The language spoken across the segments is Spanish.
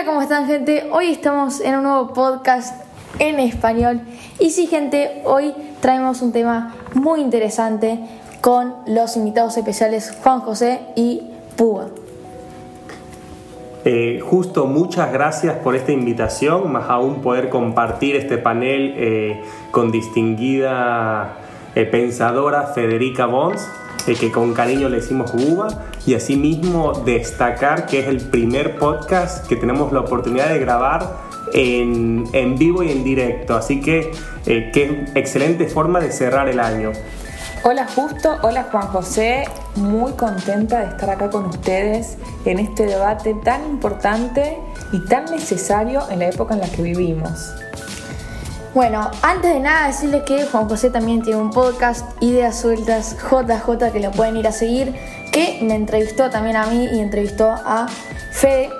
Hola, ¿cómo están gente? Hoy estamos en un nuevo podcast en español. Y sí, gente, hoy traemos un tema muy interesante con los invitados especiales Juan José y Púa. Eh, justo muchas gracias por esta invitación, más aún poder compartir este panel eh, con distinguida eh, pensadora Federica Bons, que con cariño le decimos Buba, y asimismo destacar que es el primer podcast que tenemos la oportunidad de grabar en, en vivo y en directo, así que qué excelente forma de cerrar el año. Hola Justo, hola Juan José, muy contenta de estar acá con ustedes en este debate tan importante y tan necesario en la época en la que vivimos. Bueno, antes de nada decirles que Juan José también tiene un podcast, Ideas Sueltas JJ, que lo pueden ir a seguir, que me entrevistó también a mí y entrevistó a Fede.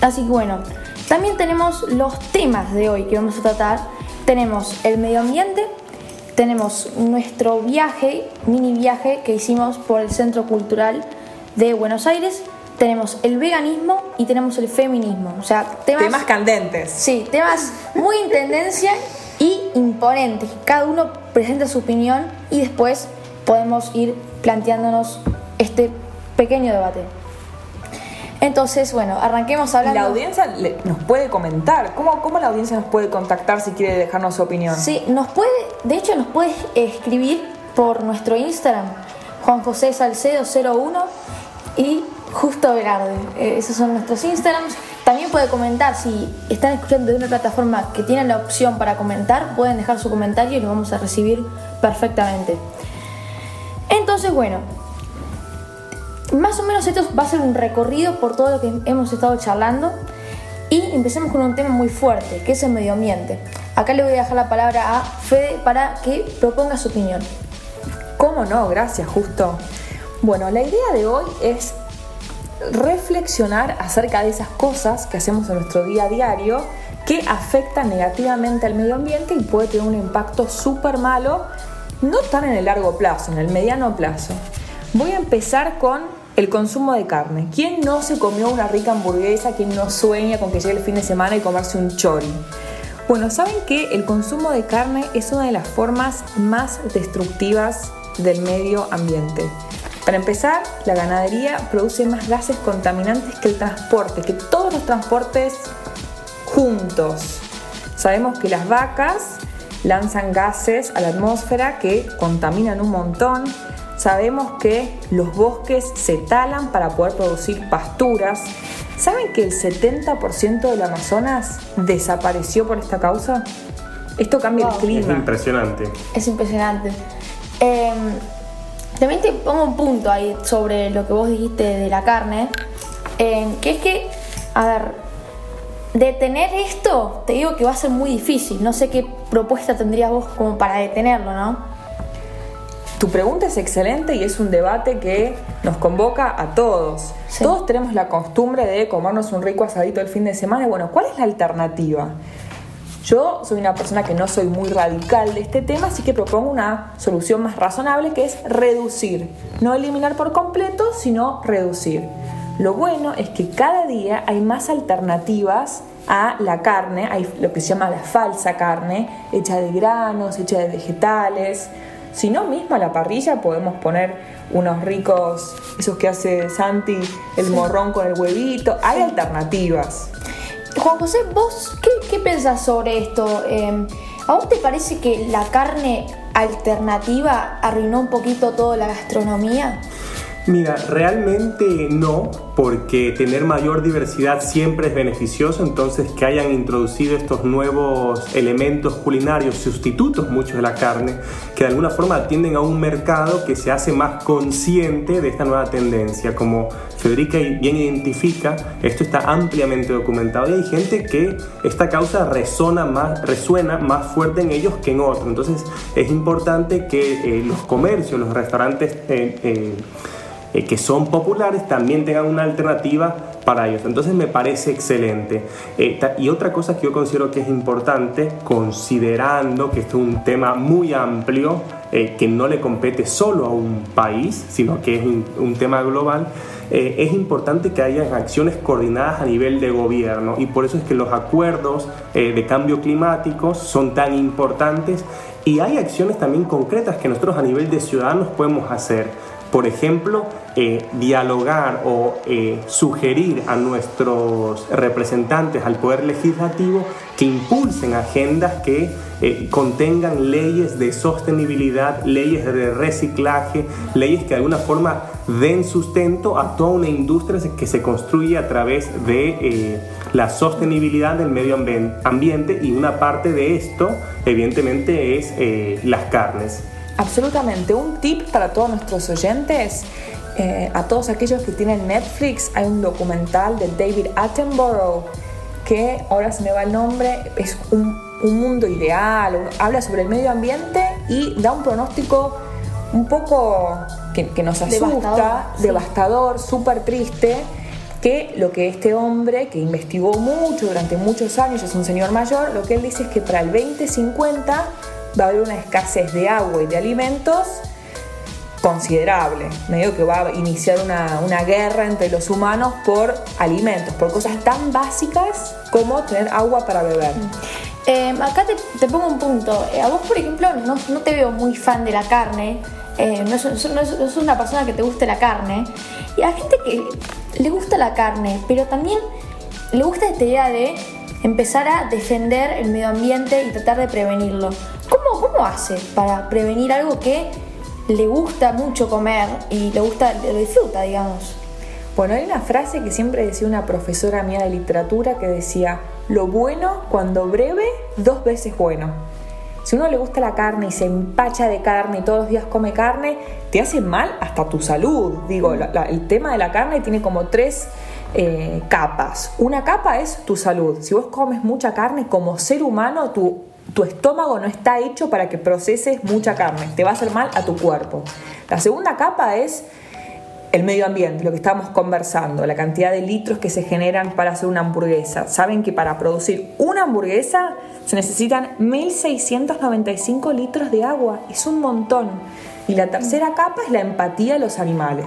Así que bueno, también tenemos los temas de hoy que vamos a tratar. Tenemos el medio ambiente, tenemos nuestro viaje, mini viaje que hicimos por el Centro Cultural de Buenos Aires. Tenemos el veganismo y tenemos el feminismo. O sea, temas, candentes. Sí, temas muy en tendencia y imponentes. Cada uno presenta su opinión y después podemos ir planteándonos este pequeño debate. Entonces, bueno, arranquemos hablando. La audiencia nos puede comentar. ¿Cómo, ¿Cómo la audiencia nos puede contactar si quiere dejarnos su opinión? Sí, nos puede, de hecho, nos puede escribir por nuestro Instagram, Juan José Salcedo 01 y Justo Velarde. Eh, esos son nuestros Instagrams. Puede comentar si están escuchando de una plataforma que tiene la opción para comentar, pueden dejar su comentario y lo vamos a recibir perfectamente. Entonces, bueno, más o menos esto va a ser un recorrido por todo lo que hemos estado charlando y empecemos con un tema muy fuerte, que es el medio ambiente. Acá le voy a dejar la palabra a Fede para que proponga su opinión. ¿Cómo no? Gracias, justo. Bueno, la idea de hoy es reflexionar acerca de esas cosas que hacemos en nuestro día a diario que afectan negativamente al medio ambiente y puede tener un impacto súper malo, no tan en el largo plazo, en el mediano plazo. Voy a empezar con el consumo de carne. ¿Quién no se comió una rica hamburguesa? ¿Quién no sueña con que llegue el fin de semana y comerse un chori? Bueno, saben que el consumo de carne es una de las formas más destructivas del medio ambiente. Para empezar, la ganadería produce más gases contaminantes que el transporte, que todos los transportes juntos. Sabemos que las vacas lanzan gases a la atmósfera que contaminan un montón. Sabemos que los bosques se talan para poder producir pasturas. ¿Saben que el 70% del Amazonas desapareció por esta causa? Esto cambia el clima. Es impresionante. Es impresionante. Em, también te pongo un punto ahí sobre lo que vos dijiste de la carne, em, que es que, a ver, detener esto, te digo que va a ser muy difícil. No sé qué propuesta tendrías vos como para detenerlo, ¿no? Tu pregunta es excelente y es un debate que nos convoca a todos. Todos tenemos la costumbre de comernos un rico asadito el fin de semana. Bueno, ¿cuál es la alternativa? Yo soy una persona que no soy muy radical de este tema, así que propongo una solución más razonable que es reducir. No eliminar por completo, sino reducir. Lo bueno es que cada día hay más alternativas a la carne, hay lo que se llama la falsa carne, hecha de granos, hecha de vegetales. Si no, mismo a la parrilla podemos poner unos ricos, esos que hace Santi, el morrón con el huevito. Hay alternativas. Juan José, ¿vos qué, qué pensás sobre esto? Em, ¿A vos te parece que la carne alternativa arruinó un poquito toda la gastronomía? Mira, realmente no, porque tener mayor diversidad siempre es beneficioso, entonces que hayan introducido estos nuevos elementos culinarios, sustitutos muchos de la carne, que de alguna forma atienden a un mercado que se hace más consciente de esta nueva tendencia. Como Federica bien identifica, esto está ampliamente documentado y hay gente que esta causa resona más, resuena más fuerte en ellos que en otros. Entonces es importante que eh, los comercios, los restaurantes... Eh, eh, eh, que son populares también tengan una alternativa para ellos. Entonces me parece excelente. Eh, y otra cosa que yo considero que es importante, considerando que esto es un tema muy amplio, eh, que no le compete solo a un país, sino que es un, tema global, eh, es importante que haya acciones coordinadas a nivel de gobierno y por eso es que los acuerdos eh, de cambio climático son tan importantes y hay acciones también concretas que nosotros a nivel de ciudadanos podemos hacer. Por ejemplo, eh, dialogar o eh, sugerir a nuestros representantes al Poder Legislativo que impulsen agendas que eh, contengan leyes de sostenibilidad, leyes de reciclaje, leyes que de alguna forma den sustento a toda una industria que se construye a través de la sostenibilidad del medio ambiente y una parte de esto evidentemente es las carnes. Absolutamente. Un tip para todos nuestros oyentes, eh, a todos aquellos que tienen Netflix, hay un documental de David Attenborough que ahora se me va el nombre, es un, mundo ideal, habla sobre el medio ambiente y da un pronóstico un poco que, nos asusta, devastador, súper triste, que lo que este hombre, que investigó mucho durante muchos años, es un señor mayor, lo que él dice es que para el 2050 va a haber una escasez de agua y de alimentos considerable. Medio que va a iniciar una, guerra entre los humanos por alimentos, por cosas tan básicas como tener agua para beber. Mm. Em, acá te, pongo un punto. Eh, a vos, por ejemplo, no, te veo muy fan de la carne. Eh, no, sos, una persona que te guste la carne. Y a gente que le gusta la carne, pero también le gusta esta idea de empezar a defender el medio ambiente y tratar de prevenirlo. ¿Cómo, cómo hace para prevenir algo que le gusta mucho comer y le gusta, lo disfruta, digamos? Bueno, hay una frase que siempre decía una profesora mía de literatura que decía, lo bueno cuando breve, dos veces bueno. Si uno le gusta la carne y se empacha de carne y todos los días come carne, te hace mal hasta tu salud. Digo, el tema de la carne tiene como tres eh, capas. Una capa es tu salud. Si vos comes mucha carne, como ser humano, tu, tu estómago no está hecho para que proceses mucha carne. Te va a hacer mal a tu cuerpo. La segunda capa es el medio ambiente, lo que estábamos conversando, la cantidad de litros que se generan para hacer una hamburguesa. Saben que para producir una hamburguesa se necesitan 1.695 litros de agua. Es un montón. Y la tercera capa es la empatía de los animales.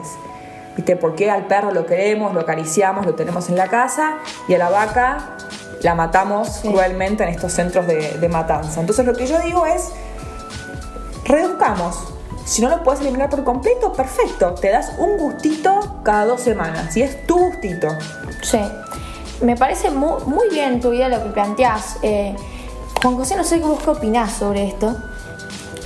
¿Viste? Porque al perro lo queremos, lo acariciamos, lo tenemos en la casa y a la vaca la matamos cruelmente en estos centros de, matanza. Entonces lo que yo digo es, reduzcamos. Si no lo puedes eliminar por completo, perfecto. Te das un gustito cada dos semanas. Y es tu gustito. Sí. Me parece muy, muy bien tu idea lo que planteás. Eh, Juan José, no sé vos qué opinás sobre esto.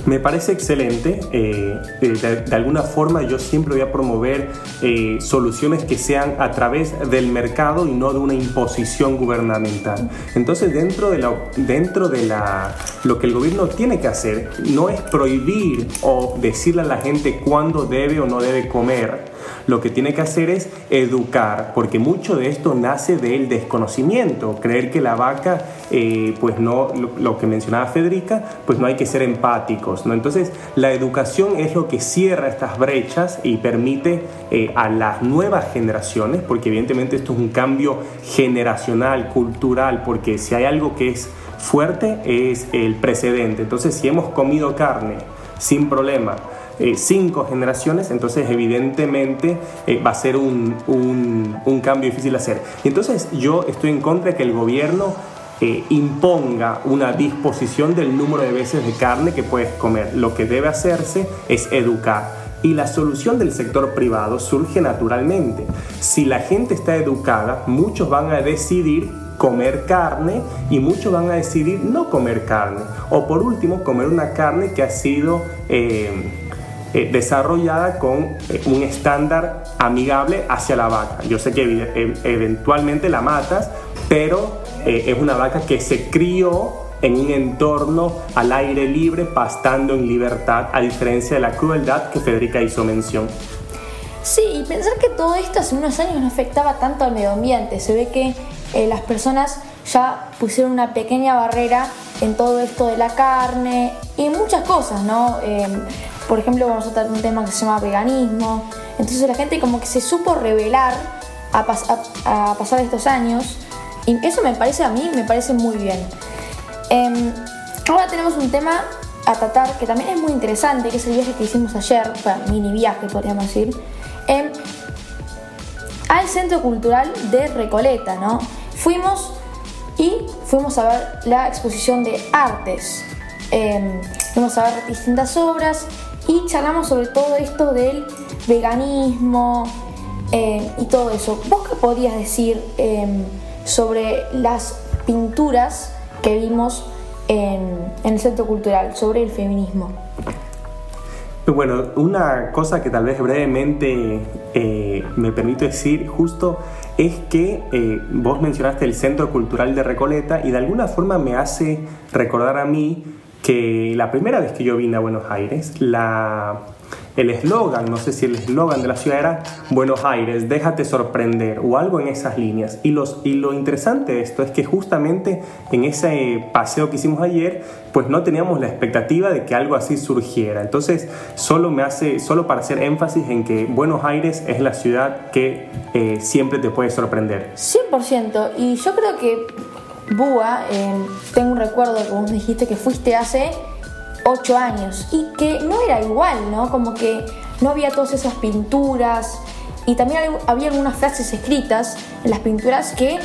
Me parece excelente. Eh, de, alguna forma yo siempre voy a promover eh, soluciones que sean a través del mercado y no de una imposición gubernamental. Entonces dentro de, la, dentro de la, lo que el gobierno tiene que hacer no es prohibir o decirle a la gente cuándo debe o no debe comer lo que tiene que hacer es educar, porque mucho de esto nace del desconocimiento, creer que la vaca, eh, pues no, lo, que mencionaba Federica, pues no hay que ser empáticos, ¿no? Entonces, la educación es lo que cierra estas brechas y permite eh, a las nuevas generaciones, porque evidentemente esto es un cambio generacional, cultural, porque si hay algo que es fuerte es el precedente. Entonces, si hemos comido carne sin problema, eh, cinco generaciones, entonces evidentemente eh, va a ser un, un, cambio difícil de hacer. Y entonces yo estoy en contra de que el gobierno eh, imponga una disposición del número de veces de carne que puedes comer. Lo que debe hacerse es educar. Y la solución del sector privado surge naturalmente. Si la gente está educada, muchos van a decidir comer carne y muchos van a decidir no comer carne. O por último, comer una carne que ha sido desarrollada con eh, un estándar amigable hacia la vaca. Yo sé que eh, eventualmente la matas, pero es una vaca que se crió en un entorno al aire libre, pastando en libertad, a diferencia de la crueldad que Federica hizo mención. Sí, y pensar que todo esto hace unos años no afectaba tanto al medio ambiente. Se ve que las personas ya pusieron una pequeña barrera en todo esto de la carne y muchas cosas, ¿no? Por ejemplo, vamos a tratar un tema que se llama veganismo. Entonces la gente como que se supo revelar a, pasar estos años. Y eso me parece a mí, me parece muy bien. Em, ahora tenemos un tema a tratar, que también es muy interesante, que es el viaje que hicimos ayer, bueno, mini viaje podríamos decir, al Centro Cultural de Recoleta, ¿no? Fuimos y fuimos a ver la exposición de artes. Em, fuimos a ver distintas obras y charlamos sobre todo esto del veganismo em, y todo eso. ¿Vos qué podrías decir em, sobre las pinturas que vimos en, el centro cultural, sobre el feminismo? Bueno, una cosa que tal vez brevemente eh, me permito decir justo es que eh, vos mencionaste el Centro Cultural de Recoleta y de alguna forma me hace recordar a mí que la primera vez que yo vine a Buenos Aires, la, el eslogan, no sé si el eslogan de la ciudad era Buenos Aires, déjate sorprender o algo en esas líneas. Y, los, y lo interesante de esto es que justamente en ese paseo que hicimos ayer, pues no teníamos la expectativa de que algo así surgiera. Entonces, solo me hace, solo para hacer énfasis en que Buenos Aires es la ciudad que eh, siempre te puede sorprender. 100%. Y yo creo que Búa, tengo un recuerdo que vos dijiste que fuiste hace ocho años y que no era igual, ¿no? Como que no había todas esas pinturas y también había algunas frases escritas en las pinturas que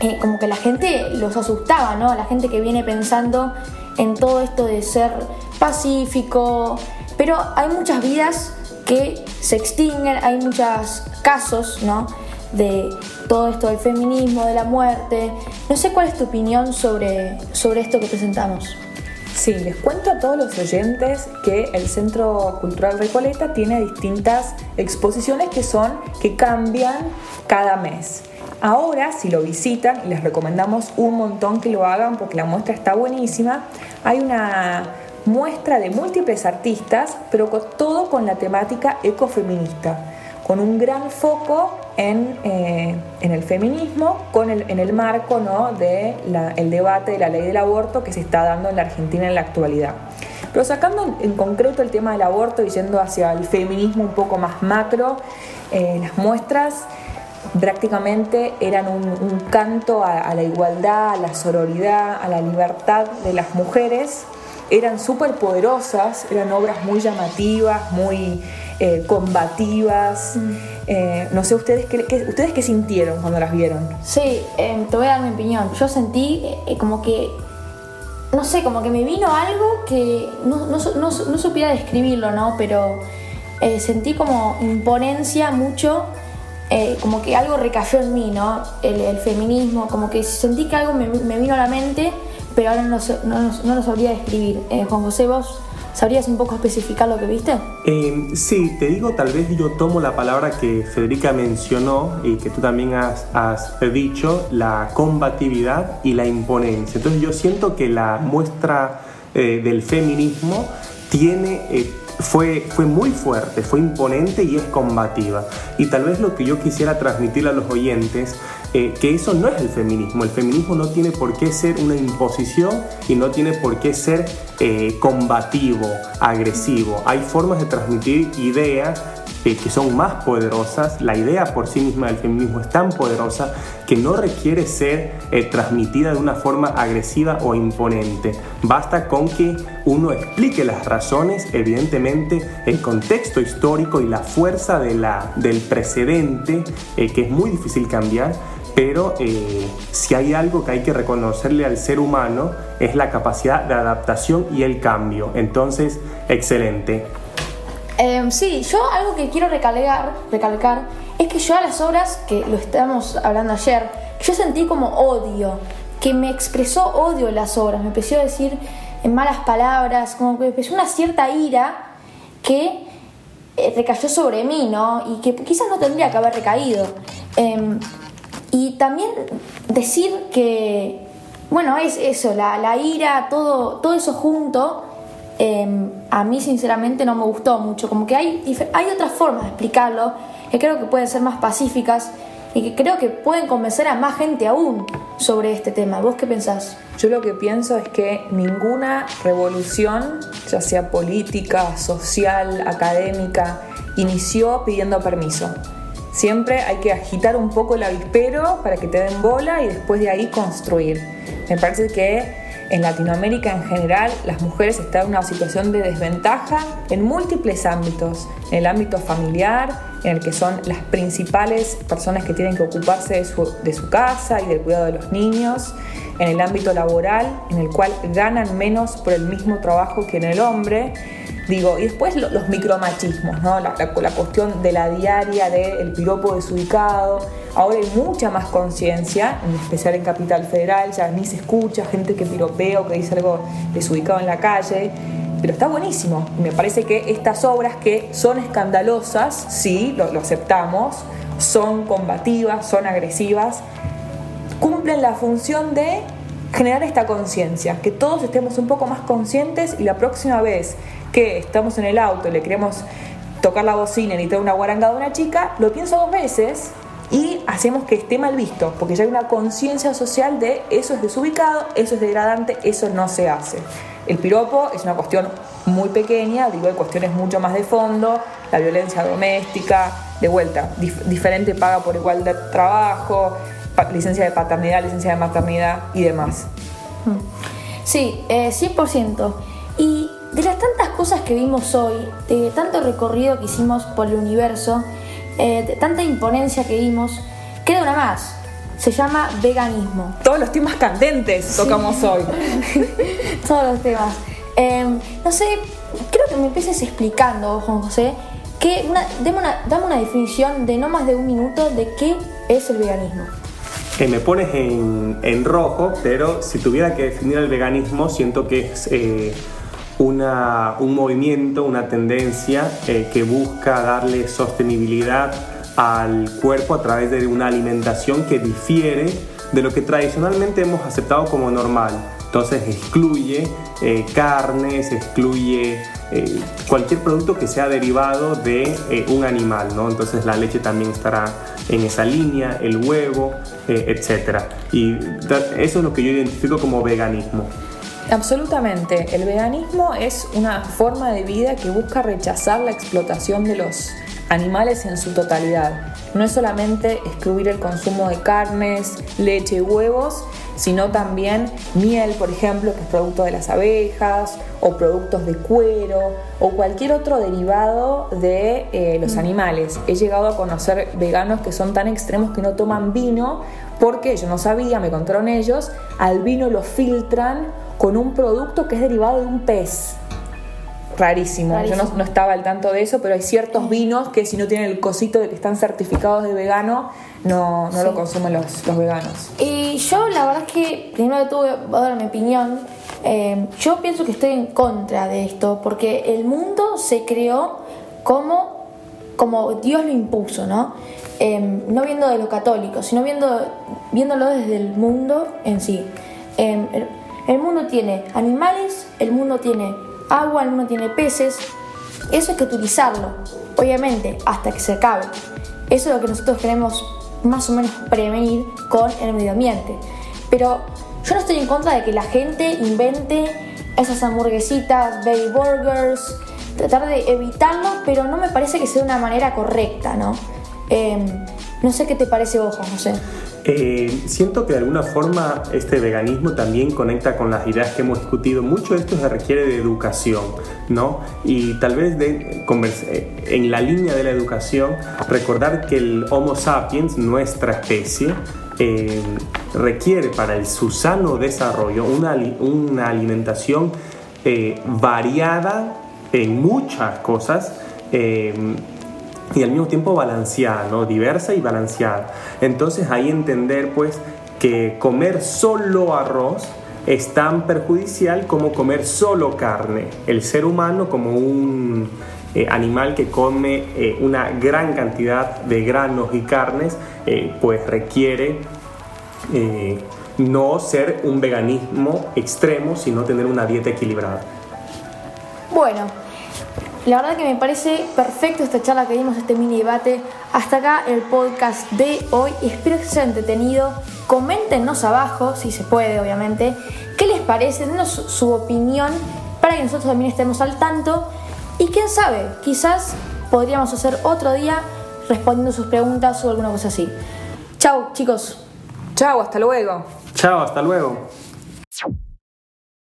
eh, como que la gente los asustaba, ¿no? La gente que viene pensando en todo esto de ser pacífico, pero hay muchas vidas que se extinguen, hay muchos casos, ¿no? De todo esto del feminismo, de la muerte. No sé cuál es tu opinión sobre, sobre esto que presentamos. Sí, les cuento a todos los oyentes que el Centro Cultural Recoleta tiene distintas exposiciones que son, que cambian cada mes. Ahora, si lo visitan, les recomendamos un montón que lo hagan porque la muestra está buenísima, hay una muestra de múltiples artistas, pero todo con la temática ecofeminista, con un gran foco eh, en, el feminismo con el, en el marco ¿no? del el debate de la ley del aborto que se está dando en la Argentina en la actualidad. Pero sacando en concreto el tema del aborto y yendo hacia el feminismo un poco más macro, eh, las muestras prácticamente eran un, canto a, a, la igualdad, a la sororidad, a la libertad de las mujeres. Eran súper poderosas, eran obras muy llamativas, muy eh, combativas. Mm. Eh, no sé, ¿ustedes qué, ¿ustedes qué sintieron cuando las vieron? Sí, em, te voy a dar mi opinión. Yo sentí eh, como que, no sé, como que me vino algo que no, no, no, no supiera describirlo, ¿no? Pero sentí como imponencia mucho. como que algo recayó en mí, ¿no? El, feminismo, como que sentí que algo me, me, vino a la mente, pero ahora no, no, lo sabría describir. Juan José, vos ¿Sabrías un poco especificar lo que viste? Eh, sí, te digo, tal vez yo tomo la palabra que Federica mencionó y que tú también has, dicho, la combatividad y la imponencia. Entonces yo siento que la muestra eh, del feminismo tiene... Eh, fue, fue muy fuerte, fue imponente y es combativa. Y tal vez lo que yo quisiera transmitir a los oyentes eh, que eso no es el feminismo. El feminismo no tiene por qué ser una imposición y no tiene por qué ser eh, combativo, agresivo. Hay formas de transmitir ideas eh, que son más poderosas. La idea por sí misma del feminismo es tan poderosa que no requiere ser transmitida de una forma agresiva o imponente. Basta con que uno explique las razones, evidentemente el contexto histórico y la fuerza de la, del precedente, que es muy difícil cambiar, pero eh, si hay algo que hay que reconocerle al ser humano es la capacidad de adaptación y el cambio. Entonces, excelente. Em, sí, yo algo que quiero recalcar, recalcar es que yo a las obras, que lo estábamos hablando ayer, yo sentí como odio, que me expresó odio en las obras, me empezó a decir en malas palabras, como que empezó una cierta ira que eh, recayó sobre mí, ¿no? Y que quizás no tendría que haber recaído. Em, y también decir que, bueno, es eso, la, ira, todo, todo eso junto, em, a mí sinceramente no me gustó mucho. Como que hay, hay otras formas de explicarlo que creo que pueden ser más pacíficas y que creo que pueden convencer a más gente aún sobre este tema. ¿Vos qué pensás? Yo lo que pienso es que ninguna revolución, ya sea política, social, académica, inició pidiendo permiso. Siempre hay que agitar un poco el avispero para que te den bola y después de ahí construir. Me parece que en Latinoamérica en general las mujeres están en una situación de desventaja en múltiples ámbitos, en el ámbito familiar, en el que son las principales personas que tienen que ocuparse de su, de su casa y del cuidado de los niños, en el ámbito laboral, en el cual ganan menos por el mismo trabajo que en el hombre, Digo, y después los micromachismos, ¿no? La, cuestión de la diaria del piropo desubicado. Ahora hay mucha más conciencia, en especial en Capital Federal, ya ni se escucha gente que piropea o que dice algo desubicado en la calle. Pero está buenísimo. Me parece que estas obras que son escandalosas, sí, lo, lo aceptamos, son combativas, son agresivas, cumplen la función de generar esta conciencia, que todos estemos un poco más conscientes y la próxima vez que estamos en el auto y le queremos tocar la bocina y necesitar una guaranga de una chica, lo pienso dos veces y hacemos que esté mal visto, porque ya hay una conciencia social de eso es desubicado, eso es degradante, eso no se hace. El piropo es una cuestión muy pequeña, digo, hay cuestiones mucho más de fondo, la violencia doméstica, de vuelta, diferente paga por igual de trabajo, licencia de paternidad, licencia de maternidad y demás. Sí, eh, 100%. Y de las tantas cosas que vimos hoy, de tanto recorrido que hicimos por el universo, eh, de tanta imponencia que vimos, queda una más. Se llama veganismo. Todos los temas candentes tocamos hoy. Todos los temas. Em, no sé, creo que me empieces explicando, Juan José, que una, una, dame una definición de no más de un minuto de qué es el veganismo. Me pones en, en, rojo, pero si tuviera que definir el veganismo, siento que es eh, una, un movimiento, una tendencia eh, que busca darle sostenibilidad al cuerpo a través de una alimentación que difiere de lo que tradicionalmente hemos aceptado como normal. Entonces excluye eh, carnes, excluye eh, cualquier producto que sea derivado de eh, un animal, ¿no? Entonces la leche también estará en esa línea, el huevo, eh, etc. Y eso es lo que yo identifico como veganismo. Absolutamente. El veganismo es una forma de vida que busca rechazar la explotación de los animales en su totalidad. No es solamente excluir el consumo de carnes, leche y huevos, sino también miel, por ejemplo, que es producto de las abejas, o productos de cuero, o cualquier otro derivado de eh, los mm. animales. He llegado a conocer veganos que son tan extremos que no toman vino, porque yo no sabía, me contaron ellos, al vino lo filtran con un producto que es derivado de un pez. Rarísimo. Yo no, estaba al tanto de eso, pero hay ciertos vinos que si no tienen el cosito de que están certificados de vegano, no, no lo consumen los, los, veganos. Y yo la verdad es que, primero todo voy a dar mi opinión, eh, yo pienso que estoy en contra de esto, porque el mundo se creó como, como Dios lo impuso, ¿no? Eh, no viendo de lo católico, sino viendo, viéndolo desde el mundo en sí. Eh, el, el mundo tiene animales, el mundo tiene agua, el mundo tiene peces. Eso hay que utilizarlo, obviamente, hasta que se acabe. Eso es lo que nosotros queremos más o menos prevenir con el medio ambiente. Pero yo no estoy en contra de que la gente invente esas hamburguesitas, baby burgers, tratar de evitarlo, pero no me parece que sea una manera correcta, ¿no? Em, no sé qué te parece vos, José. Eh, siento que de alguna forma este veganismo también conecta con las ideas que hemos discutido. Mucho de esto se requiere de educación, ¿no? Y tal vez de, eh, en la línea de la educación, recordar que el Homo sapiens, nuestra especie, eh, requiere para el, su sano desarrollo una, una alimentación variada en muchas cosas y al mismo tiempo balanceada, ¿no? diversa y balanceada. Entonces ahí entender pues que comer solo arroz es tan perjudicial como comer solo carne. El ser humano como un eh, animal que come eh, una gran cantidad de granos y carnes, eh, pues requiere no ser un veganismo extremo, sino tener una dieta equilibrada. Bueno, la verdad que me parece perfecto esta charla que dimos, este mini debate. Hasta acá el podcast de hoy. Espero que se haya entretenido. Coméntenos abajo, si se puede, obviamente, qué les parece, denos su opinión para que nosotros también estemos al tanto. Y quién sabe, quizás podríamos hacer otro día respondiendo sus preguntas o alguna cosa así. Chao, chicos. Chao, hasta luego. Chao, hasta luego.